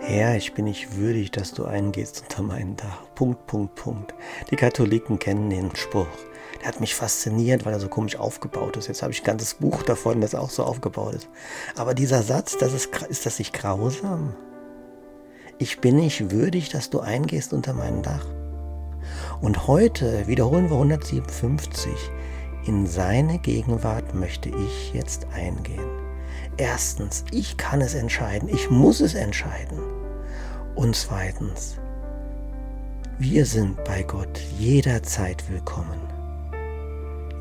Herr, ich bin nicht würdig, dass du eingehst unter meinen Dach. Punkt, Punkt, Punkt. Die Katholiken kennen den Spruch. Der hat mich fasziniert, weil er so komisch aufgebaut ist. Jetzt habe ich ein ganzes Buch davon, das auch so aufgebaut ist. Aber dieser Satz, das ist, ist das nicht grausam? Ich bin nicht würdig, dass du eingehst unter meinen Dach. Und heute wiederholen wir 157. In seine Gegenwart möchte ich jetzt eingehen. Erstens, ich kann es entscheiden, ich muss es entscheiden. Und zweitens, wir sind bei Gott jederzeit willkommen.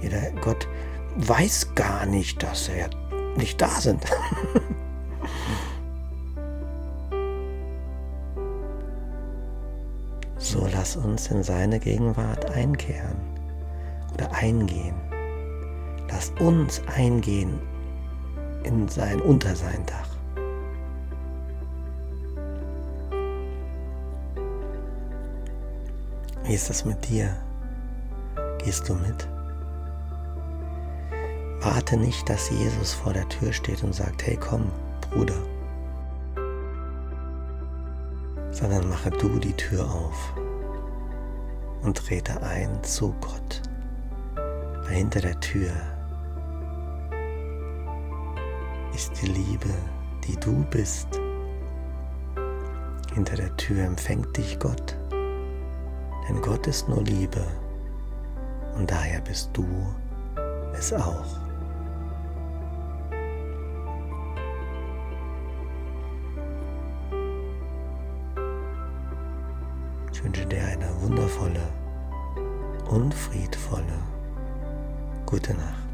Jeder Gott weiß gar nicht, dass er nicht da sind. so lass uns in seine Gegenwart einkehren oder eingehen. Lass uns eingehen in sein, unter sein Dach. Wie ist das mit dir? Gehst du mit? Warte nicht, dass Jesus vor der Tür steht und sagt, hey komm, Bruder, sondern mache du die Tür auf und trete ein zu Gott, weil hinter der Tür ist die Liebe, die du bist. Hinter der Tür empfängt dich Gott, denn Gott ist nur Liebe und daher bist du es auch. Ich wünsche dir eine wundervolle und friedvolle gute Nacht.